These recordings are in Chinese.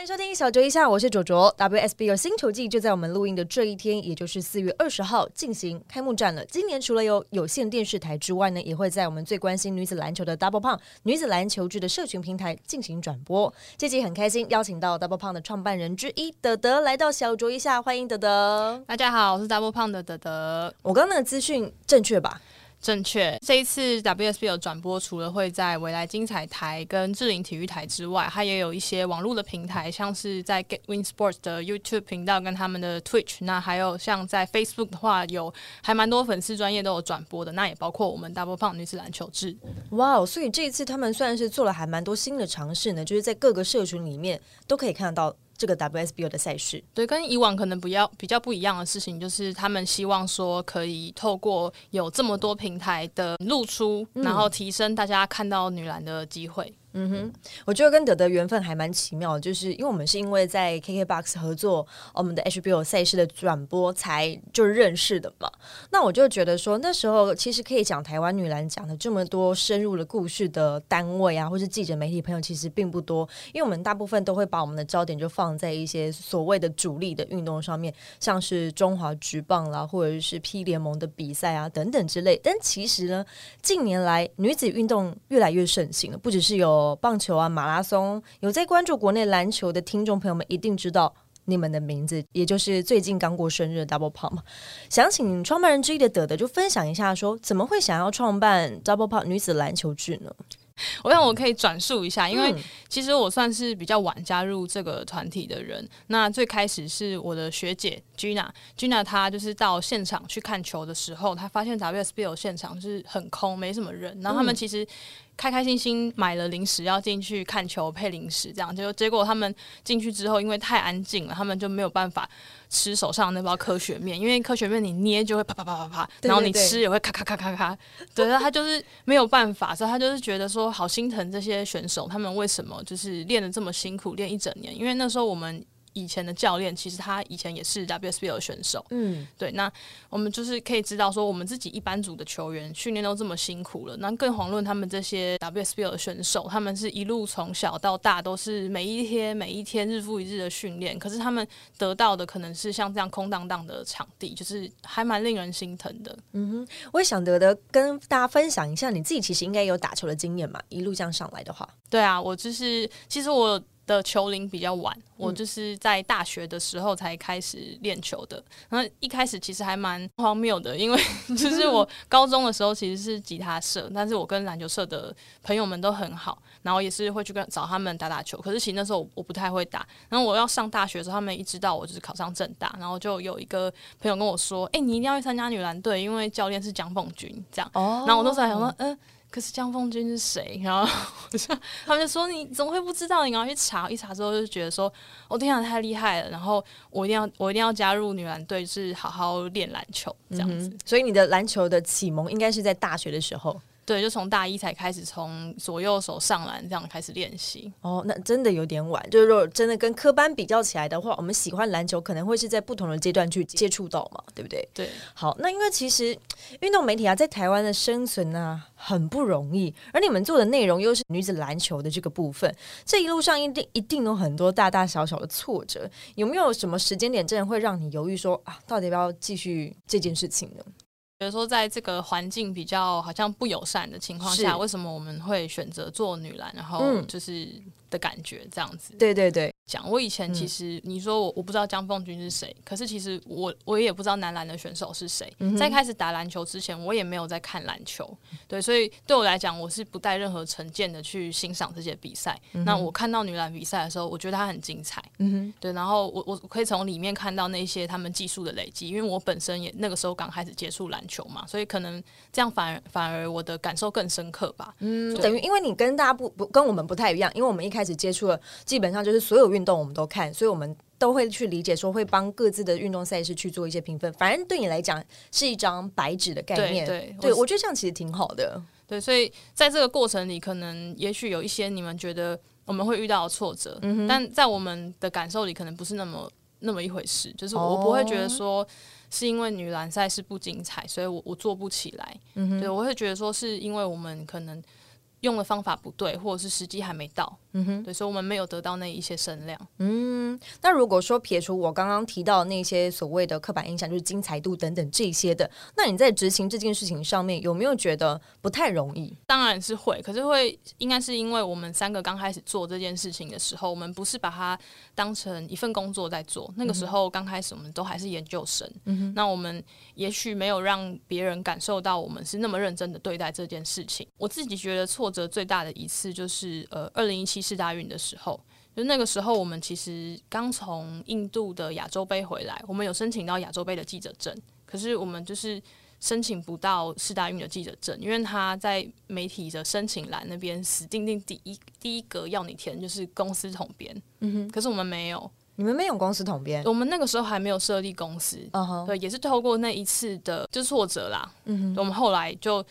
欢迎收听小卓一下，我是卓卓。WSBL 新球季就在我们录音的这一天，也就是四月二十号进行开幕战了。今年除了有有线电视台之外呢，也会在我们最关心女子篮球的 Double 胖女子篮球剧的社群平台进行转播。这集很开心，邀请到 Double 胖的创办人之一德德来到小卓一下，欢迎德德。大家好，我是 Double 胖的德德。我刚刚那个资讯正确吧？正确，这一次 WSB 转播，除了会在未来精彩台跟智林体育台之外，它也有一些网络的平台，像是在 Get Win Sports 的 YouTube 频道跟他们的 Twitch，那还有像在 Facebook 的话，有还蛮多粉丝专业都有转播的，那也包括我们 Double 胖女子篮球志。哇哦，所以这一次他们算是做了还蛮多新的尝试呢，就是在各个社群里面都可以看得到。这个 WSBO 的赛事，对，跟以往可能比较比较不一样的事情，就是他们希望说可以透过有这么多平台的露出，然后提升大家看到女篮的机会。嗯哼，我觉得跟德德缘分还蛮奇妙，就是因为我们是因为在 KKBOX 合作我们的 HBO 赛事的转播才就认识的嘛。那我就觉得说，那时候其实可以讲台湾女篮讲的这么多深入的故事的单位啊，或是记者媒体朋友其实并不多，因为我们大部分都会把我们的焦点就放在一些所谓的主力的运动上面，像是中华职棒啦，或者是 P 联盟的比赛啊等等之类。但其实呢，近年来女子运动越来越盛行了，不只是有。棒球啊，马拉松，有在关注国内篮球的听众朋友们一定知道你们的名字，也就是最近刚过生日的 Double Pop 嘛。想请创办人之一的德德就分享一下，说怎么会想要创办 Double Pop 女子篮球剧呢？我想我可以转述一下，因为其实我算是比较晚加入这个团体的人。那最开始是我的学姐 Gina，Gina 她就是到现场去看球的时候，她发现 WSBL 现场是很空，没什么人。然后他们其实开开心心买了零食要进去看球配零食，这样就结果他们进去之后，因为太安静了，他们就没有办法。吃手上那包科学面，因为科学面你捏就会啪啪啪啪啪，然后你吃也会咔咔咔咔咔，对，他就是没有办法，所以他就是觉得说好心疼这些选手，他们为什么就是练的这么辛苦，练一整年，因为那时候我们。以前的教练其实他以前也是 WSBL 的选手，嗯，对。那我们就是可以知道说，我们自己一班组的球员训练都这么辛苦了，那更遑论他们这些 WSBL 的选手，他们是一路从小到大都是每一天每一天日复一日的训练，可是他们得到的可能是像这样空荡荡的场地，就是还蛮令人心疼的。嗯哼，我也想得的跟大家分享一下，你自己其实应该有打球的经验嘛，一路这样上来的话，对啊，我就是其实我。的球龄比较晚，我就是在大学的时候才开始练球的。然后一开始其实还蛮荒谬的，因为 就是我高中的时候其实是吉他社，但是我跟篮球社的朋友们都很好，然后也是会去跟找他们打打球。可是其实那时候我不太会打。然后我要上大学的时候，他们一知道我就是考上正大，然后就有一个朋友跟我说：“哎，你一定要去参加女篮队，因为教练是蒋凤军。”这样。哦。然后我那时候还想说：“嗯。”可是江凤君是谁？然后他们就说你怎么会不知道？你然后去查。一查之后就觉得说，我天啊，太厉害了！然后我一定要，我一定要加入女篮队，是好好练篮球这样子。所以你的篮球的启蒙应该是在大学的时候。对，就从大一才开始从左右手上篮这样开始练习。哦，那真的有点晚。就是如果真的跟科班比较起来的话，我们喜欢篮球可能会是在不同的阶段去接触到嘛，对不对？对。好，那因为其实运动媒体啊，在台湾的生存呢很不容易，而你们做的内容又是女子篮球的这个部分，这一路上一定一定有很多大大小小的挫折。有没有什么时间点真的会让你犹豫说啊，到底要不要继续这件事情呢？比如说，在这个环境比较好像不友善的情况下，为什么我们会选择做女篮？然后就是的感觉这样子。对对对。讲我以前其实你说我我不知道江凤君是谁，可是其实我我也不知道男篮的选手是谁。在开始打篮球之前，我也没有在看篮球，对，所以对我来讲，我是不带任何成见的去欣赏这些比赛。那我看到女篮比赛的时候，我觉得它很精彩，嗯哼，对，然后我我可以从里面看到那些他们技术的累积，因为我本身也那个时候刚开始接触篮球嘛，所以可能这样反而反而我的感受更深刻吧。嗯，等于因为你跟大家不不跟我们不太一样，因为我们一开始接触了，基本上就是所有运运动我们都看，所以我们都会去理解，说会帮各自的运动赛事去做一些评分。反正对你来讲是一张白纸的概念，对，对我觉得这样其实挺好的。对，所以在这个过程里，可能也许有一些你们觉得我们会遇到的挫折，但在我们的感受里，可能不是那么那么一回事。就是我不会觉得说。是因为女篮赛事不精彩，所以我我做不起来。对，我会觉得说是因为我们可能。用的方法不对，或者是时机还没到，嗯哼，对，所以我们没有得到那一些声量。嗯，那如果说撇除我刚刚提到那些所谓的刻板印象，就是精彩度等等这些的，那你在执行这件事情上面有没有觉得不太容易？当然是会，可是会应该是因为我们三个刚开始做这件事情的时候，我们不是把它当成一份工作在做。那个时候刚开始，我们都还是研究生，嗯哼，那我们也许没有让别人感受到我们是那么认真的对待这件事情。我自己觉得。挫折最大的一次就是呃，二零一七世大运的时候，就那个时候我们其实刚从印度的亚洲杯回来，我们有申请到亚洲杯的记者证，可是我们就是申请不到世大运的记者证，因为他在媒体的申请栏那边死定定第一第一格要你填就是公司统编，嗯哼，可是我们没有，你们没有公司统编，我们那个时候还没有设立公司，嗯哼，对，也是透过那一次的就挫折啦，嗯哼，我们后来就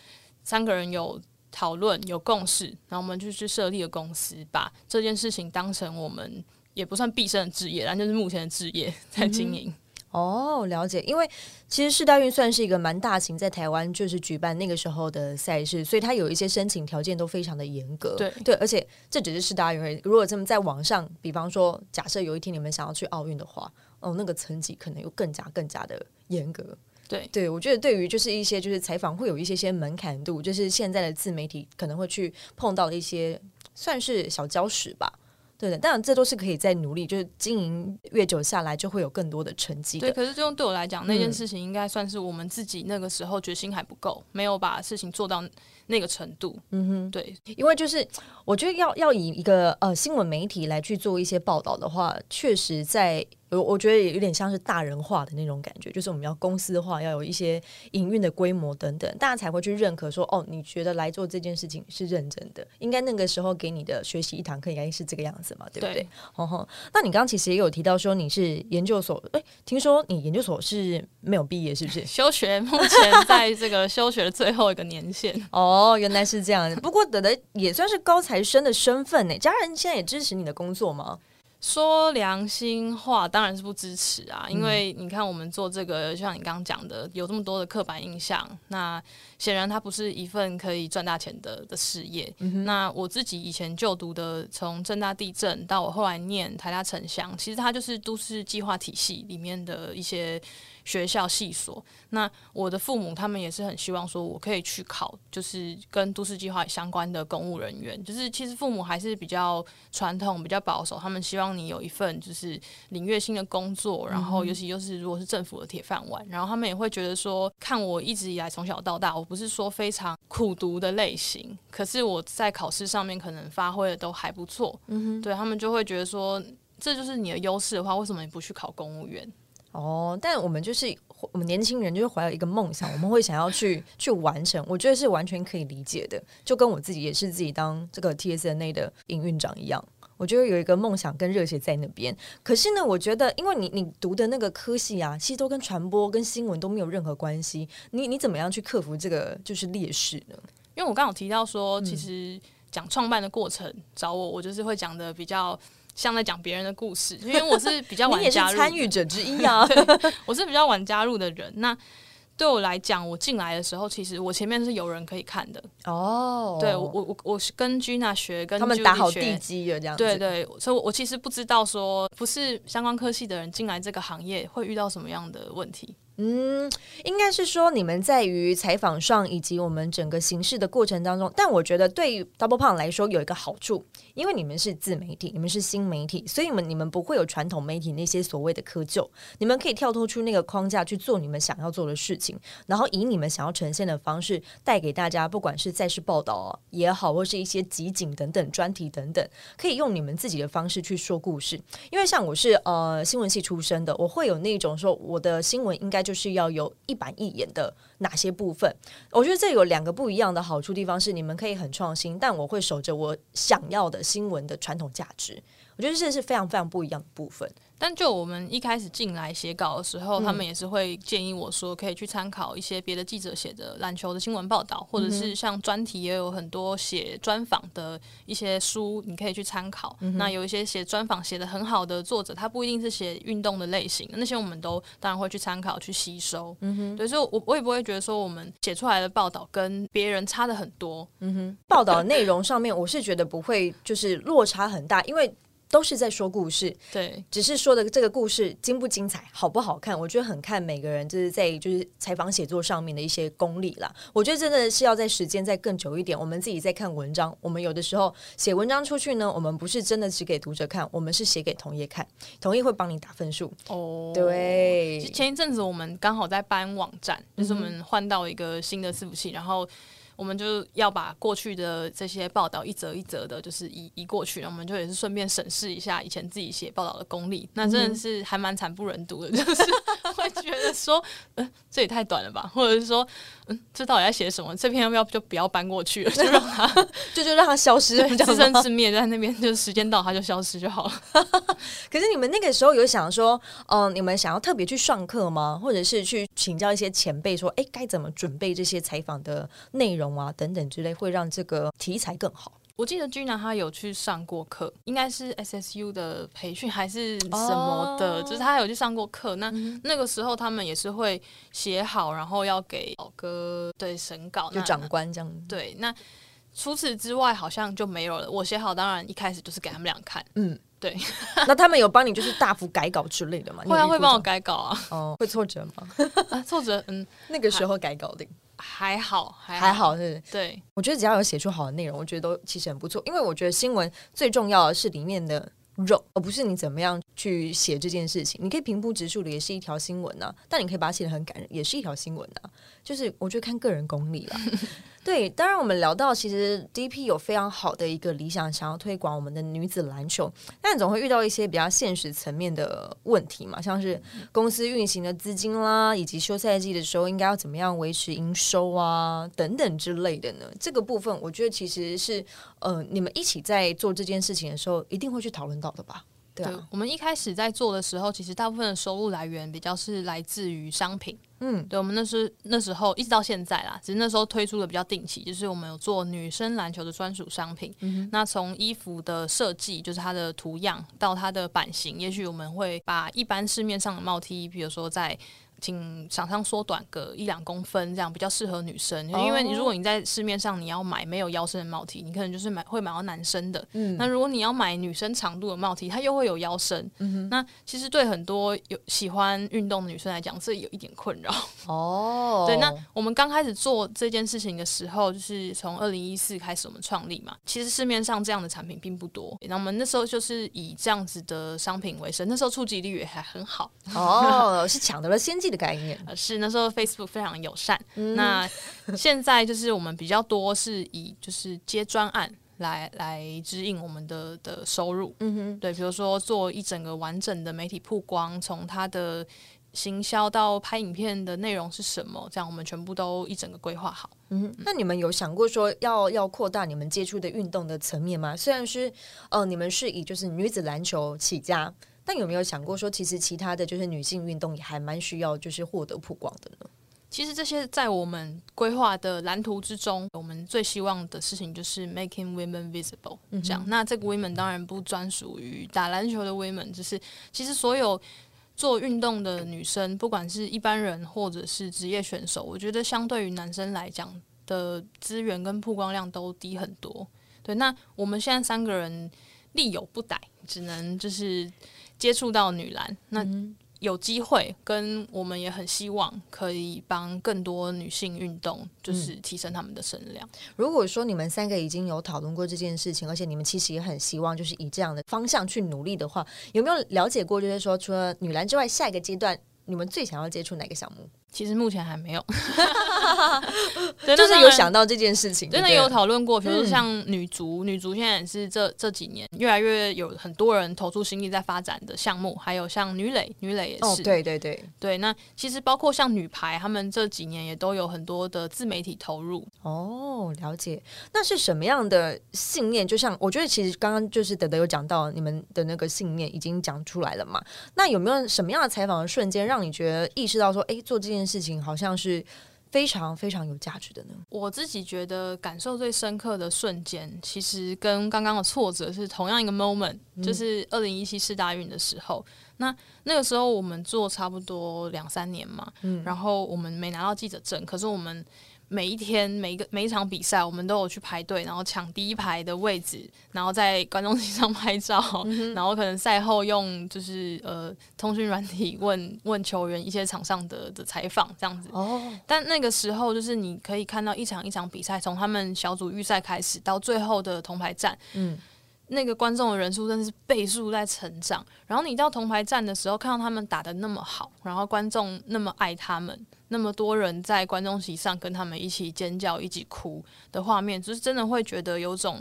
三个人有。讨论有共识，然后我们就去设立了公司，把这件事情当成我们也不算毕生的职业，然后就是目前的职业 在经营。哦，了解。因为其实世大运算是一个蛮大型，在台湾就是举办那个时候的赛事，所以它有一些申请条件都非常的严格。对对，而且这只是世大运。如果这么在网上，比方说，假设有一天你们想要去奥运的话，哦，那个层级可能又更加更加的严格。对对，我觉得对于就是一些就是采访会有一些些门槛度，就是现在的自媒体可能会去碰到的一些算是小礁石吧。对的，当然这都是可以再努力，就是经营越久下来，就会有更多的成绩。对，可是这种对我来讲，那件事情应该算是我们自己那个时候决心还不够，没有把事情做到那个程度。嗯哼，对，因为就是我觉得要要以一个呃新闻媒体来去做一些报道的话，确实在。我我觉得也有点像是大人化的那种感觉，就是我们要公司化，要有一些营运的规模等等，大家才会去认可说，哦，你觉得来做这件事情是认真的，应该那个时候给你的学习一堂课应该是这个样子嘛，对不对？哦吼，那你刚刚其实也有提到说你是研究所，哎，听说你研究所是没有毕业，是不是？休学，目前在这个休学的最后一个年限。哦，原来是这样，不过等的也算是高材生的身份呢，家人现在也支持你的工作吗？说良心话，当然是不支持啊！因为你看，我们做这个，就像你刚刚讲的，有这么多的刻板印象，那显然它不是一份可以赚大钱的的事业。那我自己以前就读的，从正大地震到我后来念台大城乡，其实它就是都市计划体系里面的一些。学校系所，那我的父母他们也是很希望说，我可以去考，就是跟都市计划相关的公务人员。就是其实父母还是比较传统、比较保守，他们希望你有一份就是领月薪的工作，然后尤其又是如果是政府的铁饭碗，然后他们也会觉得说，看我一直以来从小到大，我不是说非常苦读的类型，可是我在考试上面可能发挥的都还不错。嗯哼，对他们就会觉得说，这就是你的优势的话，为什么你不去考公务员？哦，但我们就是我们年轻人，就是怀有一个梦想，我们会想要去去完成。我觉得是完全可以理解的，就跟我自己也是自己当这个 TSNA 的营运长一样。我觉得有一个梦想跟热血在那边。可是呢，我觉得因为你你读的那个科系啊，其实都跟传播跟新闻都没有任何关系。你你怎么样去克服这个就是劣势呢？因为我刚好提到说，其实讲创办的过程找我，我就是会讲的比较。像在讲别人的故事，因为我是比较 晚加入参与者之一啊，我是比较晚加入的人。那对我来讲，我进来的时候，其实我前面是有人可以看的哦。对我我我我是跟 Gina 学，跟他们打好地基的这样。对对，所以我其实不知道说，不是相关科系的人进来这个行业会遇到什么样的问题。嗯，应该是说你们在于采访上以及我们整个形式的过程当中，但我觉得对于 Double p o n 来说有一个好处，因为你们是自媒体，你们是新媒体，所以你们你们不会有传统媒体那些所谓的窠臼，你们可以跳脱出那个框架去做你们想要做的事情，然后以你们想要呈现的方式带给大家，不管是在世报道也好，或是一些集锦等等专题等等，可以用你们自己的方式去说故事。因为像我是呃新闻系出身的，我会有那种说我的新闻应该。就是要有一板一眼的哪些部分？我觉得这有两个不一样的好处地方是，你们可以很创新，但我会守着我想要的新闻的传统价值。我觉得这是非常非常不一样的部分。但就我们一开始进来写稿的时候，他们也是会建议我说，可以去参考一些别的记者写的篮球的新闻报道，或者是像专题也有很多写专访的一些书，你可以去参考。那有一些写专访写的很好的作者，他不一定是写运动的类型，那些我们都当然会去参考去吸收。嗯哼，对，所以我我也不会觉得说我们写出来的报道跟别人差的很多。嗯哼，报道内容上面我是觉得不会就是落差很大，因为。都是在说故事，对，只是说的这个故事精不精彩、好不好看，我觉得很看每个人就是在就是采访写作上面的一些功力啦。我觉得真的是要在时间再更久一点，我们自己在看文章，我们有的时候写文章出去呢，我们不是真的只给读者看，我们是写给同业看，同业会帮你打分数。哦，对，前一阵子我们刚好在搬网站，就是我们换到一个新的伺服器，然后。我们就要把过去的这些报道一则一则的，就是移移过去，我们就也是顺便审视一下以前自己写报道的功力。那真的是还蛮惨不忍睹的，就是会觉得说，嗯，这也太短了吧，或者是说，嗯，这到底在写什么？这篇要不要就不要搬过去了，就让它 就就让它消失，自生自灭，在那边就是时间到它就消失就好了。可是你们那个时候有想说，嗯，你们想要特别去上课吗？或者是去请教一些前辈，说，哎，该怎么准备这些采访的内容？啊，等等之类，会让这个题材更好。我记得君娜她有去上过课，应该是 SSU 的培训还是什么的，就是他有去上过课。那那个时候他们也是会写好，然后要给老哥对审稿，就长官这样。对，那除此之外好像就没有了。我写好，当然一开始就是给他们俩看。嗯，对。那他们有帮你就是大幅改稿之类的吗？会啊，会帮我改稿啊。哦，会挫折吗？啊，挫折，嗯，那个时候改稿的。还好，还好是。对，我觉得只要有写出好的内容，我觉得都其实很不错。因为我觉得新闻最重要的是里面的肉，而不是你怎么样去写这件事情。你可以平铺直述的，也是一条新闻呐。但你可以把它写的很感人，也是一条新闻呐。就是我觉得看个人功力了。对，当然我们聊到其实 DP 有非常好的一个理想，想要推广我们的女子篮球，但总会遇到一些比较现实层面的问题嘛，像是公司运行的资金啦，以及休赛季的时候应该要怎么样维持营收啊等等之类的呢？这个部分我觉得其实是呃，你们一起在做这件事情的时候，一定会去讨论到的吧。对，我们一开始在做的时候，其实大部分的收入来源比较是来自于商品。嗯，对，我们那时那时候一直到现在啦，只是那时候推出的比较定期，就是我们有做女生篮球的专属商品。那从衣服的设计，就是它的图样到它的版型，也许我们会把一般市面上的帽 T，比如说在。请厂商缩短个一两公分，这样比较适合女生。因为你如果你在市面上你要买没有腰身的帽体你可能就是买会买到男生的。嗯，那如果你要买女生长度的帽体它又会有腰身。嗯哼，那其实对很多有喜欢运动的女生来讲，这有一点困扰。哦，对。那我们刚开始做这件事情的时候，就是从二零一四开始我们创立嘛。其实市面上这样的产品并不多。那我们那时候就是以这样子的商品为生，那时候触及率也还很好。哦，是抢得了先进。的概念是那时候 Facebook 非常友善。那现在就是我们比较多是以就是接专案来来指引我们的的收入。嗯哼，对，比如说做一整个完整的媒体曝光，从它的行销到拍影片的内容是什么，这样我们全部都一整个规划好。嗯，那你们有想过说要要扩大你们接触的运动的层面吗？虽然是呃，你们是以就是女子篮球起家。那有没有想过说，其实其他的就是女性运动也还蛮需要，就是获得曝光的呢？其实这些在我们规划的蓝图之中，我们最希望的事情就是 making women visible。这样，那这个 women 当然不专属于打篮球的 women，就是其实所有做运动的女生，不管是一般人或者是职业选手，我觉得相对于男生来讲的资源跟曝光量都低很多。对，那我们现在三个人力有不逮，只能就是。接触到女篮，那有机会跟我们也很希望可以帮更多女性运动，就是提升他们的声量。如果说你们三个已经有讨论过这件事情，而且你们其实也很希望就是以这样的方向去努力的话，有没有了解过？就是说除了女篮之外，下一个阶段你们最想要接触哪个项目？其实目前还没有。就是有想到这件事情，真的有讨论过。比如说像女足，女足现在也是这这几年越来越有很多人投出心力在发展的项目，还有像女垒，女垒也是。对对对对。那其实包括像女排，他们这几年也都有很多的自媒体投入。哦，了解。那是什么样的信念？就像我觉得，其实刚刚就是德德有讲到你们的那个信念已经讲出来了嘛。那有没有什么样的采访的瞬间，让你觉得意识到说，哎，做这件事情好像是？非常非常有价值的呢。我自己觉得感受最深刻的瞬间，其实跟刚刚的挫折是同样一个 moment，就是二零一七世大运的时候。那那个时候我们做差不多两三年嘛，然后我们没拿到记者证，可是我们。每一天每一个每一场比赛，我们都有去排队，然后抢第一排的位置，然后在观众席上拍照，然后可能赛后用就是呃通讯软体问 问球员一些场上的的采访这样子。哦。但那个时候就是你可以看到一场一场比赛，从他们小组预赛开始到最后的铜牌战，嗯，那个观众的人数真的是倍数在成长。然后你到铜牌战的时候，看到他们打的那么好，然后观众那么爱他们。那么多人在观众席上跟他们一起尖叫、一起哭的画面，就是真的会觉得有种，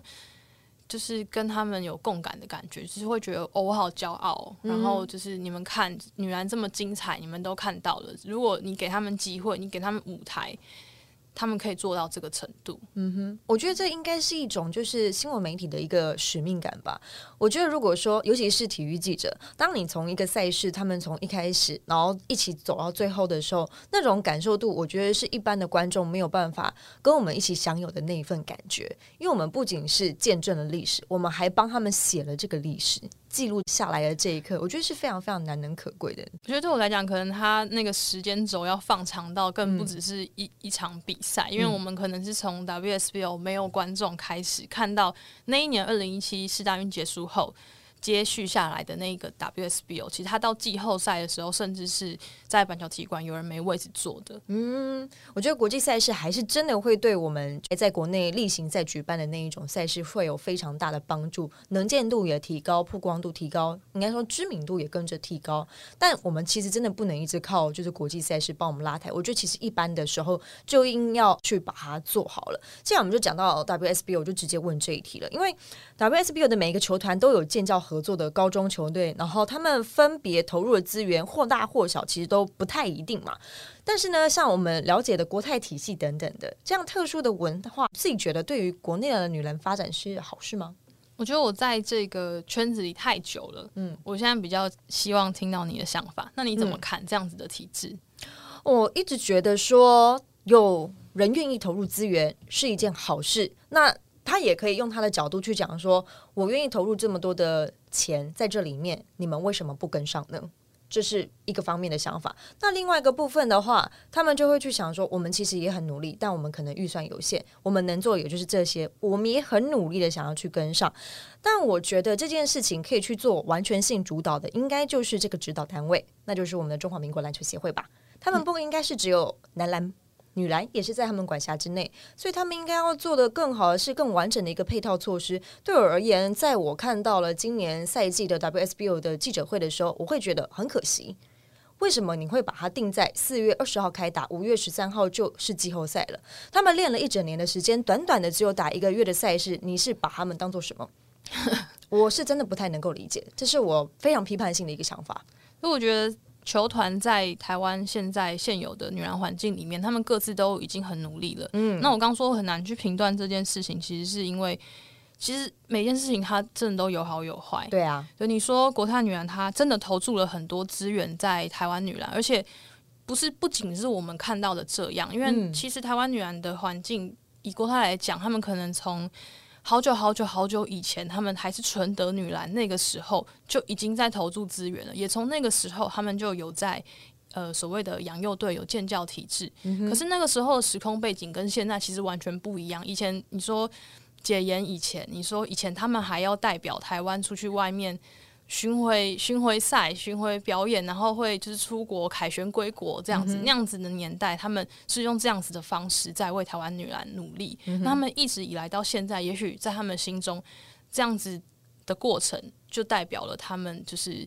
就是跟他们有共感的感觉，就是会觉得哦，我好骄傲。然后就是你们看女篮这么精彩，你们都看到了。如果你给他们机会，你给他们舞台。他们可以做到这个程度，嗯哼，我觉得这应该是一种就是新闻媒体的一个使命感吧。我觉得如果说，尤其是体育记者，当你从一个赛事，他们从一开始，然后一起走到最后的时候，那种感受度，我觉得是一般的观众没有办法跟我们一起享有的那一份感觉。因为我们不仅是见证了历史，我们还帮他们写了这个历史。记录下来的这一刻，我觉得是非常非常难能可贵的。我觉得对我来讲，可能他那个时间轴要放长到更不只是一一场比赛，因为我们可能是从 WSBO 没有观众开始看到那一年二零一七世大运结束后。接续下来的那个 WSBO，其实他到季后赛的时候，甚至是在板桥体育馆有人没位置坐的。嗯，我觉得国际赛事还是真的会对我们在国内例行赛举办的那一种赛事会有非常大的帮助，能见度也提高，曝光度提高，应该说知名度也跟着提高。但我们其实真的不能一直靠就是国际赛事帮我们拉抬。我觉得其实一般的时候就应要去把它做好了。这样我们就讲到 WSBO，我就直接问这一题了，因为 WSBO 的每一个球团都有建造。合作的高中球队，然后他们分别投入的资源或大或小，其实都不太一定嘛。但是呢，像我们了解的国泰体系等等的这样特殊的文化，自己觉得对于国内的女人发展是好事吗？我觉得我在这个圈子里太久了，嗯，我现在比较希望听到你的想法。那你怎么看这样子的体制？我一直觉得说，有人愿意投入资源是一件好事。那他也可以用他的角度去讲说，我愿意投入这么多的钱在这里面，你们为什么不跟上呢？这是一个方面的想法。那另外一个部分的话，他们就会去想说，我们其实也很努力，但我们可能预算有限，我们能做也就是这些。我们也很努力的想要去跟上，但我觉得这件事情可以去做完全性主导的，应该就是这个指导单位，那就是我们的中华民国篮球协会吧。他们不应该是只有男篮。女篮也是在他们管辖之内，所以他们应该要做的更好的是更完整的一个配套措施。对我而言，在我看到了今年赛季的 WSBO 的记者会的时候，我会觉得很可惜。为什么你会把它定在四月二十号开打，五月十三号就是季后赛了？他们练了一整年的时间，短短的只有打一个月的赛事，你是把他们当做什么？我是真的不太能够理解，这是我非常批判性的一个想法。所以我觉得。球团在台湾现在现有的女篮环境里面，他们各自都已经很努力了。嗯，那我刚说很难去评断这件事情，其实是因为其实每件事情它真的都有好有坏。对啊，就你说国泰女篮，她真的投注了很多资源在台湾女篮，而且不是不仅是我们看到的这样，因为其实台湾女篮的环境以国泰来讲，他们可能从好久好久好久以前，他们还是纯德女篮，那个时候就已经在投注资源了。也从那个时候，他们就有在呃所谓的养幼队有建教体制。可是那个时候的时空背景跟现在其实完全不一样。以前你说解严以前，你说以前他们还要代表台湾出去外面。巡回巡回赛、巡回表演，然后会就是出国凯旋归国这样子，那样子的年代，他们是用这样子的方式在为台湾女篮努力。那他们一直以来到现在，也许在他们心中，这样子的过程就代表了他们就是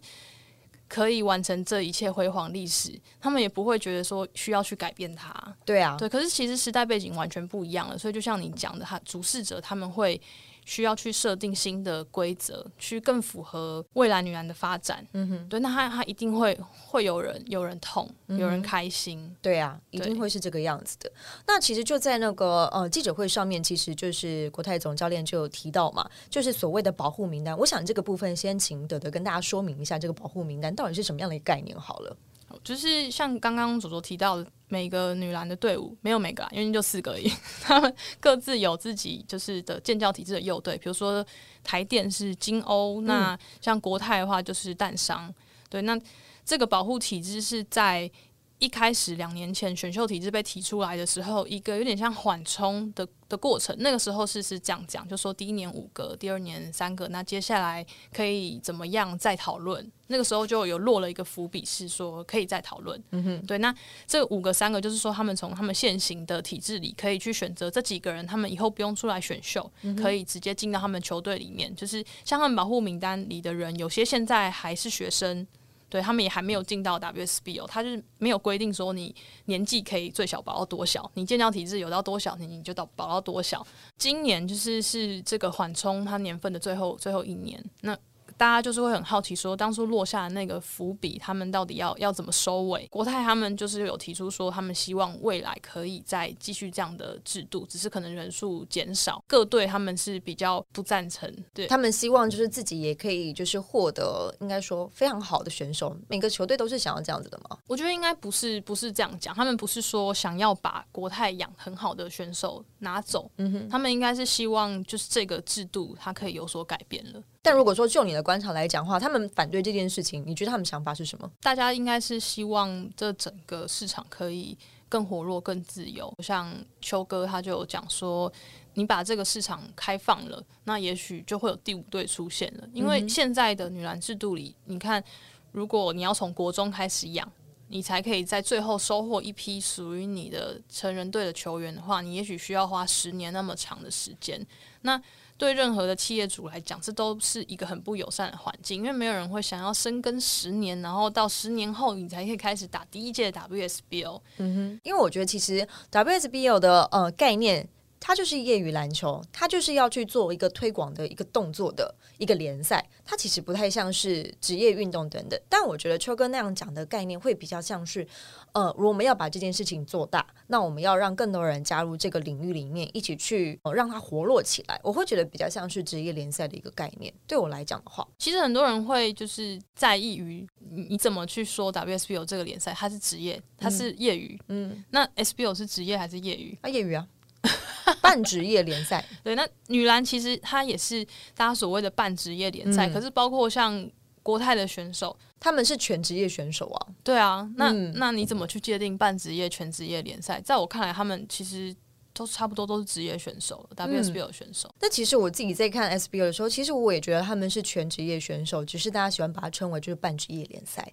可以完成这一切辉煌历史，他们也不会觉得说需要去改变它。对啊，对。可是其实时代背景完全不一样了，所以就像你讲的，他主事者他们会。需要去设定新的规则，去更符合未来女篮的发展。嗯哼，对，那他他一定会会有人有人痛，有人开心。对啊，一定会是这个样子的。那其实就在那个呃记者会上面，其实就是国泰总教练就有提到嘛，就是所谓的保护名单。我想这个部分先请德德跟大家说明一下，这个保护名单到底是什么样的一个概念好了。就是像刚刚左左提到的，每个女篮的队伍没有每个，因为就四个而已，他们各自有自己就是的建教体制的幼队，比如说台电是金欧，那像国泰的话就是淡商，对，那这个保护体制是在。一开始两年前选秀体制被提出来的时候，一个有点像缓冲的的过程。那个时候是是这样讲，就说第一年五个，第二年三个，那接下来可以怎么样再讨论？那个时候就有落了一个伏笔，是说可以再讨论。嗯哼，对。那这五个三个就是说，他们从他们现行的体制里可以去选择这几个人，他们以后不用出来选秀，可以直接进到他们球队里面。就是像他们保护名单里的人，有些现在还是学生。对他们也还没有进到 WSP 哦，他就是没有规定说你年纪可以最小保到多小，你健教体质有到多小，你你就到保到多小。今年就是是这个缓冲它年份的最后最后一年，那。大家就是会很好奇，说当初落下的那个伏笔，他们到底要要怎么收尾？国泰他们就是有提出说，他们希望未来可以再继续这样的制度，只是可能人数减少。各队他们是比较不赞成，对他们希望就是自己也可以就是获得应该说非常好的选手。每个球队都是想要这样子的吗？我觉得应该不是，不是这样讲。他们不是说想要把国泰养很好的选手拿走，嗯哼，他们应该是希望就是这个制度它可以有所改变了。但如果说就你的观察来讲话，他们反对这件事情，你觉得他们想法是什么？大家应该是希望这整个市场可以更活络、更自由。像秋哥他就有讲说，你把这个市场开放了，那也许就会有第五队出现了。因为现在的女篮制度里，你看，如果你要从国中开始养，你才可以在最后收获一批属于你的成人队的球员的话，你也许需要花十年那么长的时间。那对任何的企业主来讲，这都是一个很不友善的环境，因为没有人会想要深耕十年，然后到十年后你才可以开始打第一届 WSBO。嗯哼，因为我觉得其实 WSBO 的呃概念。它就是业余篮球，它就是要去做一个推广的一个动作的一个联赛，它其实不太像是职业运动等等。但我觉得秋哥那样讲的概念会比较像是，呃，如果我们要把这件事情做大，那我们要让更多人加入这个领域里面，一起去让它活络起来。我会觉得比较像是职业联赛的一个概念。对我来讲的话，其实很多人会就是在意于你怎么去说 WSBO 这个联赛，它是职业，它是业余，嗯，那 SBO 是职业还是业余？啊，业余啊。半职业联赛，对，那女篮其实它也是大家所谓的半职业联赛，可是包括像国泰的选手，他们是全职业选手啊。对啊，那那你怎么去界定半职业、全职业联赛？在我看来，他们其实。都差不多都是职业选手，WSBL 选手。那其实我自己在看 SBL 的时候，其实我也觉得他们是全职业选手，只是大家喜欢把它称为就是半职业联赛。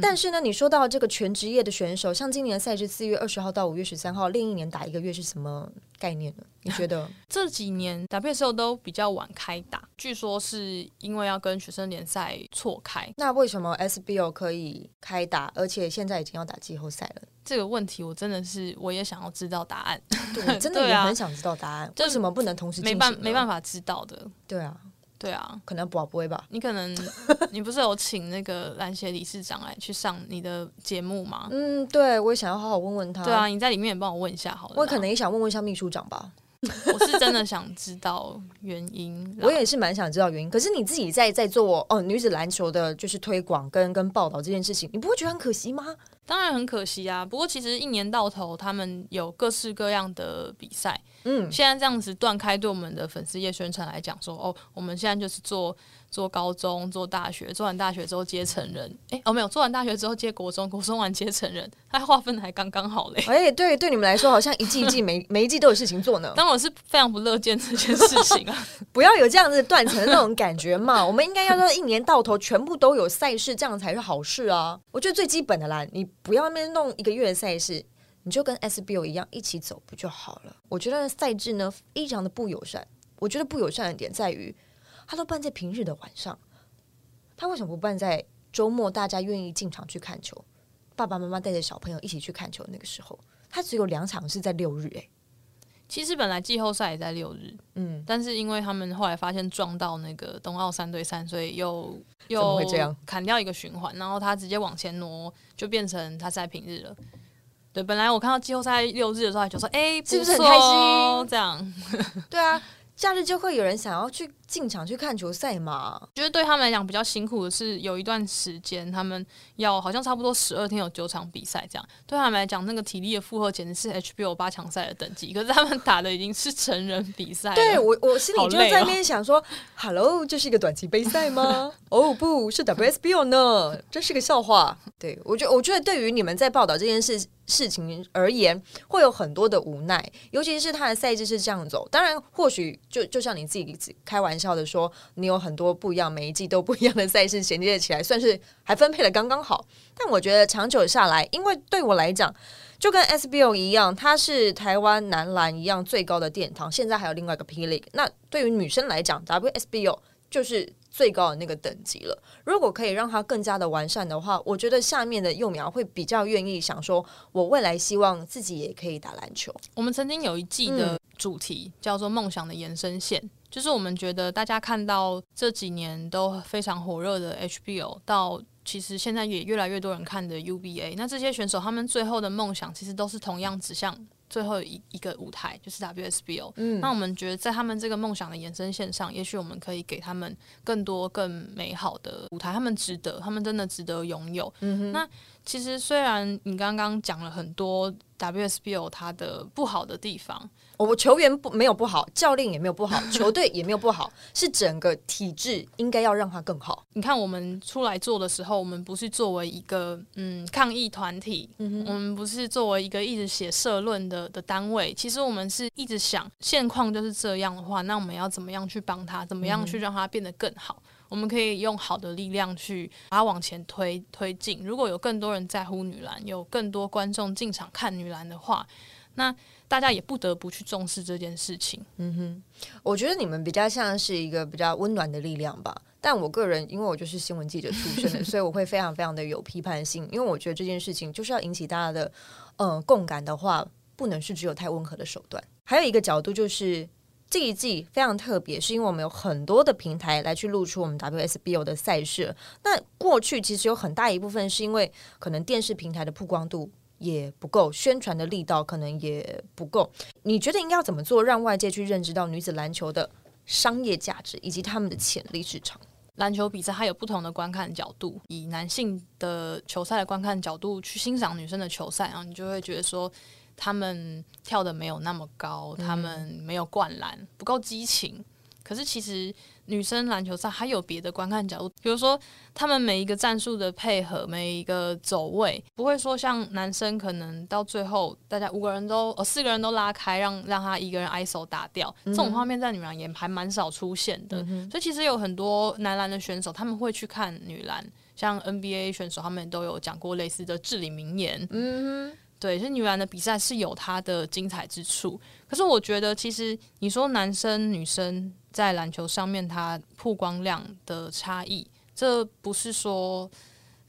但是呢，你说到这个全职业的选手，像今年的赛制四月二十号到五月十三号，另一年打一个月是什么概念呢？你觉得 这几年 WSL 都比较晚开打，据说是因为要跟学生联赛错开。那为什么 SBL 可以开打，而且现在已经要打季后赛了？这个问题我真的是我也想要知道答案，对，真的 也很想知道答案。为什么不能同时没办没办法知道的？对啊，对啊，可能不不会吧？你可能 你不是有请那个篮协理事长来去上你的节目吗？嗯，对，我也想要好好问问他。对啊，你在里面也帮我问一下好了。我可能也想问问一下秘书长吧。我是真的想知道原因，我也是蛮想知道原因。可是你自己在在做哦女子篮球的，就是推广跟跟报道这件事情，你不会觉得很可惜吗？当然很可惜啊。不过其实一年到头，他们有各式各样的比赛。嗯，现在这样子断开对我们的粉丝业宣传来讲，说哦，我们现在就是做。做高中，做大学，做完大学之后接成人，哎，哦没有，做完大学之后接国中，国中完接成人，他划分的还刚刚好嘞。哎，对，对你们来说好像一季一季 每每一季都有事情做呢。当我是非常不乐见这件事情啊，不要有这样子断层的那种感觉嘛。我们应该要说一年到头全部都有赛事，这样才是好事啊。我觉得最基本的啦，你不要那边弄一个月的赛事，你就跟 SBO 一样一起走不就好了？我觉得赛制呢非常的不友善。我觉得不友善的点在于。他都办在平日的晚上，他为什么不办在周末大家愿意进场去看球，爸爸妈妈带着小朋友一起去看球，那个时候？他只有两场是在六日、欸，其实本来季后赛也在六日，嗯，但是因为他们后来发现撞到那个冬奥三对三，所以又又会这样砍掉一个循环，然后他直接往前挪，就变成他在平日了。对，本来我看到季后赛六日的时候，还就说，哎、错是不是很开哦心这样，对啊，假日就会有人想要去进场去看球赛嘛，觉得对他们来讲比较辛苦的是，有一段时间他们要好像差不多十二天有九场比赛，这样对他们来讲，那个体力的负荷简直是 HBO 八强赛的等级。可是他们打的已经是成人比赛，对我，我心里就在那边想说、h e l l o 这是一个短期杯赛吗？哦，不是 WSBO 呢，真是个笑话。对我觉得，我觉得对于你们在报道这件事事情而言，会有很多的无奈，尤其是他的赛制是这样走。当然，或许就就像你自己开玩笑的说，你有很多不一样，每一季都不一样的赛事衔接起来，算是还分配的刚刚好。但我觉得长久下来，因为对我来讲，就跟 SBO 一样，它是台湾男篮一样最高的殿堂。现在还有另外一个 P League，那对于女生来讲，WSBO 就是最高的那个等级了。如果可以让它更加的完善的话，我觉得下面的幼苗会比较愿意想说，我未来希望自己也可以打篮球。我们曾经有一季嗯的主题叫做“梦想的延伸线”，就是我们觉得大家看到这几年都非常火热的 HBO，到其实现在也越来越多人看的 UBA，那这些选手他们最后的梦想其实都是同样指向最后一一个舞台，就是 WSBO。嗯那我们觉得在他们这个梦想的延伸线上，也许我们可以给他们更多更美好的舞台，他们值得，他们真的值得拥有。嗯，那其实虽然你刚刚讲了很多 WSBO 它的不好的地方，我球员不没有不好，教练也没有不好，球队也没有不好，是整个体制应该要让它更好。你看我们出来做的时候，我们不是作为一个嗯抗议团体，我们不是作为一个一直写社论的的单位，其实我们是一直想现况就是这样的话，那我们要怎么样去帮他，怎么样去让他变得更好？我们可以用好的力量去把它往前推推进。如果有更多人在乎女篮，有更多观众进场看女篮的话，那大家也不得不去重视这件事情。嗯哼我觉得你们比较像是一个比较温暖的力量吧。但我个人，因为我就是新闻记者出身的，所以我会非常非常的有批判性。因为我觉得这件事情就是要引起大家的呃共感的话，不能是只有太温和的手段。还有一个角度就是。这一季非常特别，是因为我们有很多的平台来去露出我们 WSBO 的赛事。那过去其实有很大一部分是因为可能电视平台的曝光度也不够，宣传的力道可能也不够。你觉得应该要怎么做，让外界去认知到女子篮球的商业价值以及他们的潜力市场？篮球比赛它有不同的观看角度，以男性的球赛的观看角度去欣赏女生的球赛，然后你就会觉得说他们跳的没有那么高，他们没有灌篮，不够激情。可是其实女生篮球赛还有别的观看角度，比如说他们每一个战术的配合，每一个走位，不会说像男生可能到最后大家五个人都呃四个人都拉开，让让他一个人 ISO 打掉，这种画面在女篮也还蛮少出现的。所以其实有很多男篮的选手他们会去看女篮，像 NBA 选手他们都有讲过类似的至理名言。嗯对，是女篮的比赛是有它的精彩之处。可是我觉得，其实你说男生女生在篮球上面，它曝光量的差异，这不是说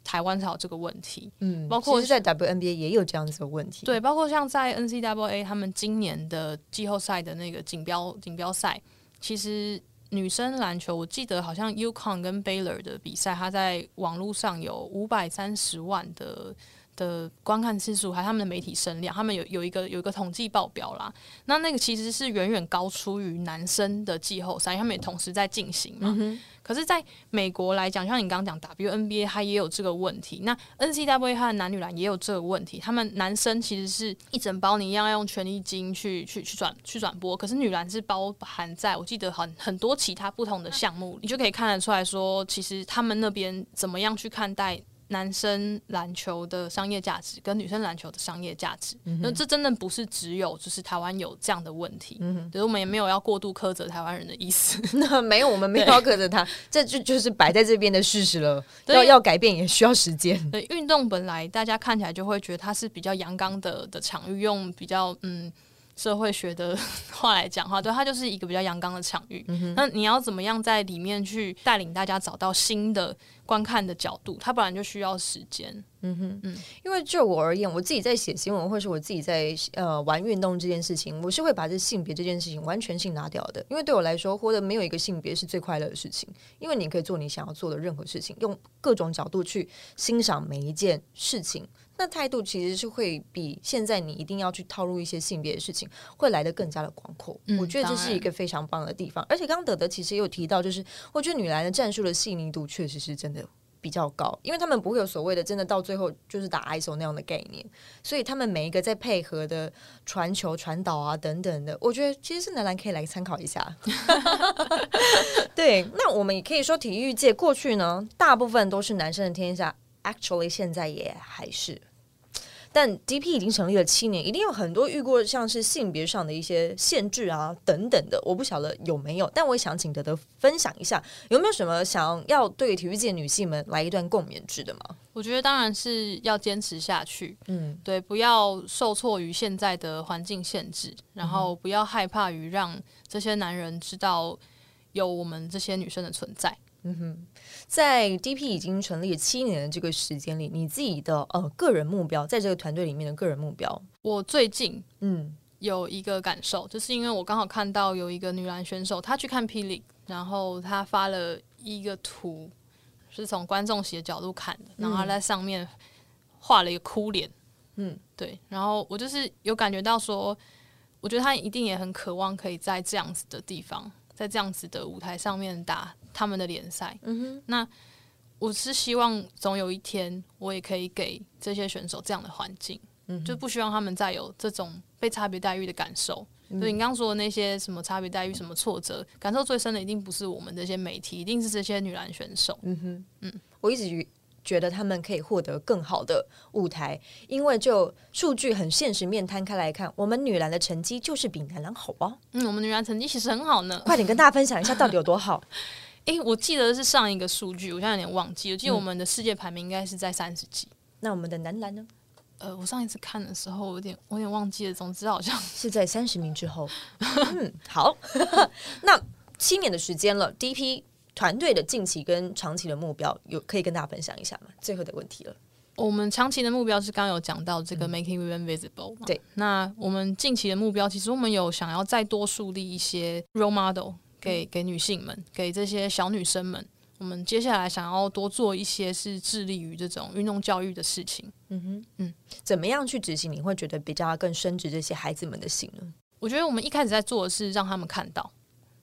台湾才有这个问题。嗯，包括其实在 WNBA 也有这样子的问题。，对，包括像在 NCAA 他们今年的季后赛的那个锦标锦标赛，其实女生篮球，我记得好像 UConn 跟 Baylor 的比赛，它在网络上有五百三十万的。的观看次数，还有他们的媒体声量，他们有有一个有一个统计报表啦。那那个其实是远远高出于男生的季后赛，他们也同时在进行嘛。可是，在美国来讲，像你刚刚讲 WNBA，它也有这个问题。那 NCAA 它的男女篮也有这个问题。他们男生其实是一整包，你一样要用权利金去去去转去转播，可是女篮是包含在我记得很很多其他不同的项目，你就可以看得出来说，其实他们那边怎么样去看待。男生篮球的商业价值跟女生篮球的商业价值，那、这真的不是只有就是台湾有这样的问题，嗯，就是我们也没有要过度苛责台湾人的意思，那没有，我们没有要苛责他，这就就是摆在这边的事实了。对。要要改变也需要时间。对，运动本来大家看起来就会觉得它是比较阳刚的的场域，用比较嗯社会学的 话来讲话，对它就是一个比较阳刚的场域。那你要怎么样在里面去带领大家找到新的观看的角度？它本来就需要时间。嗯哼，嗯，因为就我而言，我自己在写新闻，或是我自己在呃玩运动这件事情，我是会把这性别这件事情完全性拿掉的。因为对我来说，活得没有一个性别是最快乐的事情。因为你可以做你想要做的任何事情，用各种角度去欣赏每一件事情。那态度其实是会比现在你一定要去套入一些性别的事情，会来的更加的广阔。我觉得这是一个非常棒的地方。而且刚刚德德其实也有提到，就是我觉得女篮的战术的细腻度确实是真的比较高，因为他们不会有所谓的真的到最后就是打 ISO 那样的概念，所以他们每一个在配合的传球、传导啊等等的，我觉得其实是男篮可以来参考一下。对，那我们也可以说体育界过去呢，大部分都是男生的天下，actually 现在也还是。但 DP 已经成立了七年，一定有很多遇过像是性别上的一些限制啊等等的，我不晓得有没有。但我也想请德德分享一下，有没有什么想要对体育界女性们来一段共勉之的吗？我觉得当然是要坚持下去，嗯，对，不要受挫于现在的环境限制，然后不要害怕于让这些男人知道有我们这些女生的存在。嗯哼，在 DP 已经成立了七年的这个时间里，你自己的呃个人目标，在这个团队里面的个人目标，我最近嗯有一个感受，就是因为我刚好看到有一个女篮选手，她去看霹雳，然后她发了一个图，是从观众席的角度看的，然后她在上面画了一个哭脸，嗯，对，然后我就是有感觉到说，我觉得她一定也很渴望可以在这样子的地方，在这样子的舞台上面打。他们的联赛，嗯哼，那我是希望总有一天，我也可以给这些选手这样的环境，嗯，就不希望他们再有这种被差别待遇的感受。所以你刚刚说的那些什么差别待遇、什么挫折，感受最深的一定不是我们这些媒体，一定是这些女篮选手。嗯哼，嗯，我一直觉得他们可以获得更好的舞台，因为就数据很现实面摊开来看，我们女篮的成绩就是比男篮好啊。嗯，我们女篮成绩其实很好呢。快点跟大家分享一下，到底有多好。哎，我记得是上一个数据，我现在有点忘记。我记得我们的世界排名应该是在三十几。那我们的男篮呢？呃，我上一次看的时候，有点我有点忘记了。总之好像是在三十名之后。嗯，好。那七年的时间了第一批团队的近期跟长期的目标有可以跟大家分享一下吗？最后的问题了。我们长期的目标是刚刚有讲到这个 making women visible。对。那我们近期的目标，其实我们有想要再多树立一些 role model。给给女性们，给这些小女生们，我们接下来想要多做一些是致力于这种运动教育的事情。嗯哼，嗯，怎么样去执行？你会觉得比较更深植这些孩子们的心呢？我觉得我们一开始在做的是让他们看到，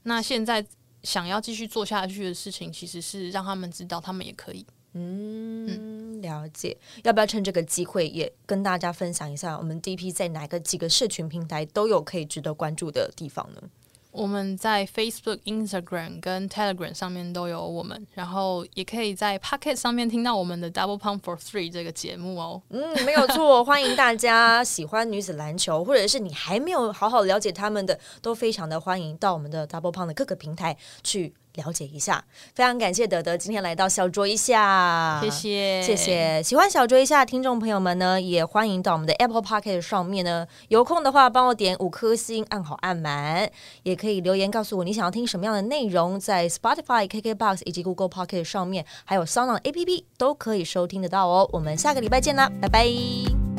那现在想要继续做下去的事情，其实是让他们知道他们也可以。嗯，了解。要不要趁这个机会也跟大家分享一下，我们 DP 在哪个几个社群平台都有可以值得关注的地方呢？我们在 Facebook、Instagram 跟 Telegram 上面都有我们，然后也可以在 Pocket 上面听到我们的 Double Pump for Three 这个节目哦。嗯，没有错，欢迎大家喜欢女子篮球，或者是你还没有好好了解他们的，都非常的欢迎到我们的 Double Pump 的各个平台去。了解一下，非常感谢德德今天来到小酌一下，谢谢谢谢。喜欢小酌一下听众朋友们呢，也欢迎到我们的 Apple Podcast 上面呢，有空的话帮我点五颗星，按好按满，也可以留言告诉我你想要听什么样的内容，在 Spotify、KKBox 以及 Google Podcast 上面，还有 Sound APP 都可以收听得到哦。我们下个礼拜见啦，拜拜。